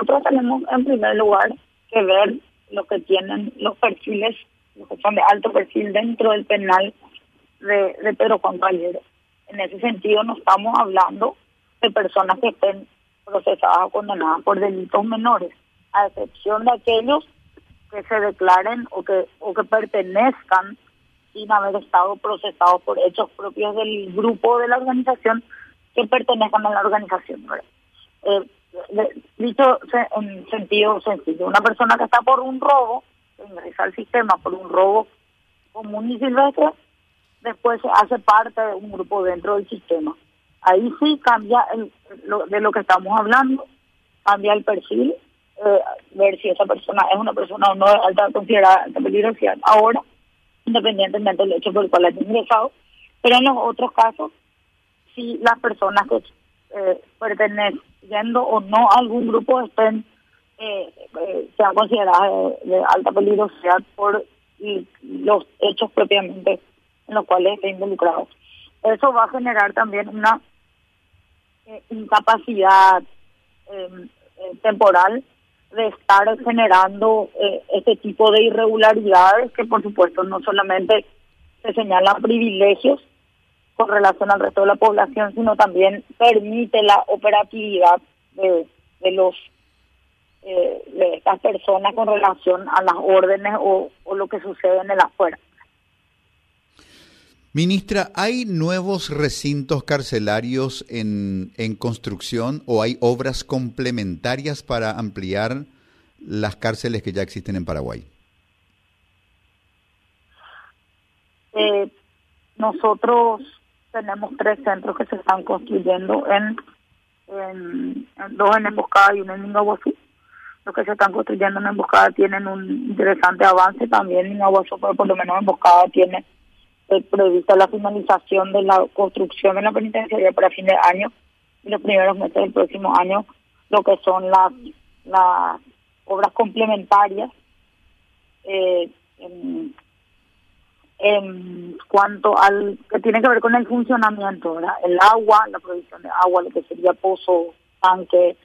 nosotros tenemos en primer lugar que ver lo que tienen los perfiles, los que son de alto perfil dentro del penal de, de Pedro Juan Calero. En ese sentido no estamos hablando de personas que estén procesadas o condenadas por delitos menores, a excepción de aquellos que se declaren o que, o que pertenezcan sin haber estado procesados por hechos propios del grupo de la organización que pertenezcan a la organización. Dicho en sentido sencillo, una persona que está por un robo, ingresa al sistema por un robo común y silvestre, después hace parte de un grupo dentro del sistema. Ahí sí cambia el, de lo que estamos hablando, cambia el perfil, eh, ver si esa persona es una persona o no alta considerada alta peligrosidad ahora, independientemente del hecho por el cual haya ingresado. Pero en los otros casos, si las personas que eh, perteneciendo o no algún grupo estén eh, eh, sean consideradas de, alta peligrosidad por los hechos propiamente en los cuales está involucrado. Eso va a generar también una eh, incapacidad em, eh, temporal de estar generando eh, este tipo de irregularidades que por supuesto no solamente se señalan privilegios con relación al resto de la población, sino también permite la operatividad de, de los de estas personas con relación a las órdenes o, o lo que sucede en el afuera. Ministra, ¿hay nuevos recintos carcelarios en, en, construcción o hay obras complementarias para ampliar las cárceles que ya existen en Paraguay? Eh, nosotros tenemos tres centros que se están construyendo en, dos en Emboscada y uno en Mingaguazú. Los que se están construyendo en Emboscada tienen un interesante avance, también en Mingaguazú, pero por lo menos Emboscada tiene prevista la finalización de la construcción de la penitenciaria para fin de año y los primeros meses del próximo año, lo que son las, las obras complementarias. Eh, cuanto al que tiene que ver con el funcionamiento, el agua, la provisión de agua, lo que sería pozo, tanque,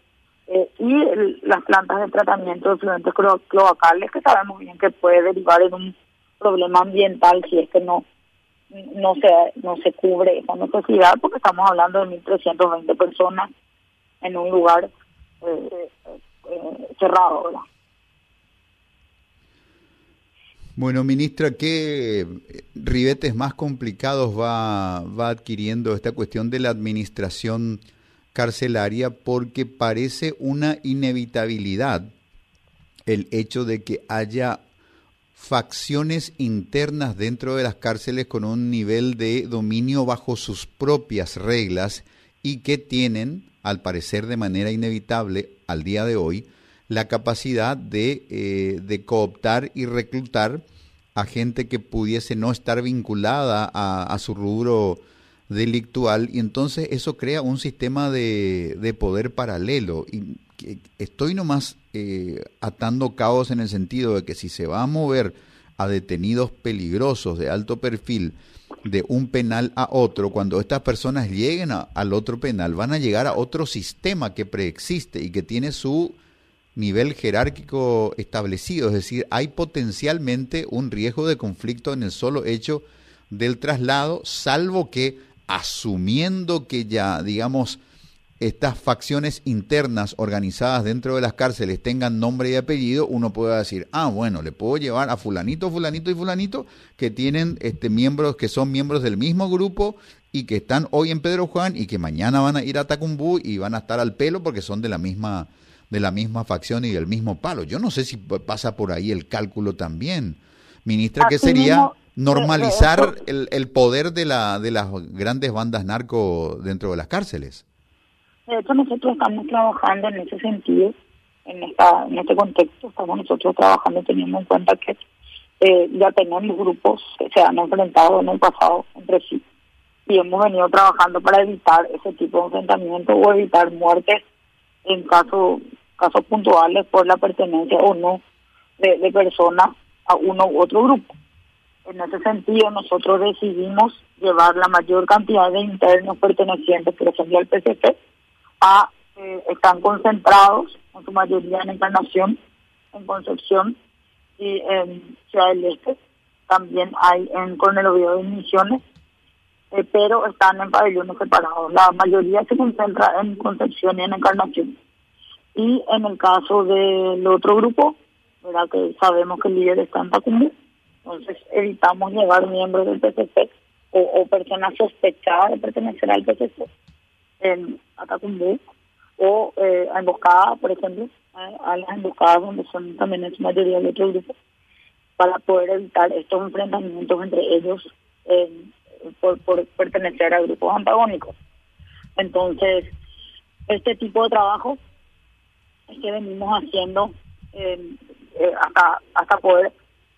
eh, y las plantas de tratamiento de fluentes cloacales, que sabemos bien que puede derivar en un problema ambiental si es que no no se no se cubre esa necesidad porque estamos hablando de 1.320 personas en un lugar eh, eh, cerrado. ¿verdad? Bueno, ministra, ¿qué ribetes más complicados va, va adquiriendo esta cuestión de la administración carcelaria? Porque parece una inevitabilidad el hecho de que haya facciones internas dentro de las cárceles con un nivel de dominio bajo sus propias reglas y que tienen, al parecer de manera inevitable al día de hoy, la capacidad de, eh, de cooptar y reclutar a gente que pudiese no estar vinculada a, a su rubro delictual y entonces eso crea un sistema de, de poder paralelo. Y estoy nomás eh, atando caos en el sentido de que si se va a mover a detenidos peligrosos de alto perfil de un penal a otro, cuando estas personas lleguen al otro penal, van a llegar a otro sistema que preexiste y que tiene su nivel jerárquico establecido. Es decir, hay potencialmente un riesgo de conflicto en el solo hecho del traslado, salvo que asumiendo que ya, digamos, estas facciones internas organizadas dentro de las cárceles tengan nombre y apellido, uno puede decir, ah, bueno, le puedo llevar a fulanito, fulanito y fulanito que tienen este miembros que son miembros del mismo grupo y que están hoy en Pedro Juan y que mañana van a ir a Tacumbú y van a estar al pelo porque son de la misma de la misma facción y del mismo palo. Yo no sé si pasa por ahí el cálculo también. Ministra, ¿qué sería normalizar el, el poder de la de las grandes bandas narco dentro de las cárceles? De hecho, nosotros estamos trabajando en ese sentido, en, esta, en este contexto, estamos nosotros trabajando teniendo en cuenta que eh, ya tenemos grupos que se han enfrentado en el pasado entre sí y hemos venido trabajando para evitar ese tipo de enfrentamiento o evitar muertes en caso, casos puntuales por la pertenencia o no de, de personas a uno u otro grupo. En ese sentido, nosotros decidimos llevar la mayor cantidad de internos pertenecientes, por ejemplo, al PCP, a, eh, están concentrados en su mayoría en Encarnación, en Concepción y en Ciudad del Este. También hay en Coronel Oviedo y Misiones, eh, pero están en pabellones separados. La mayoría se concentra en Concepción y en Encarnación. Y en el caso del otro grupo, ¿verdad? que sabemos que el líder está en Tacumbú, entonces evitamos llevar miembros del PCC o, personas sospechadas de pertenecer al PCC en Atacumbú o eh, a emboscadas, por ejemplo, a, las emboscadas donde son también en su mayoría de otro grupo, para poder evitar estos enfrentamientos entre ellos por, por pertenecer a grupos antagónicos. Entonces, este tipo de trabajo que venimos haciendo eh, eh, hasta hasta poder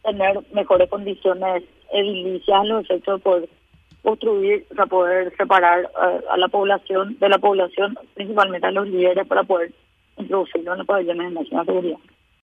tener mejores condiciones edilicias los efectos de poder construir, para poder separar eh, a la población de la población, principalmente a los líderes, para poder introducirlo en los pabellones de máxima seguridad.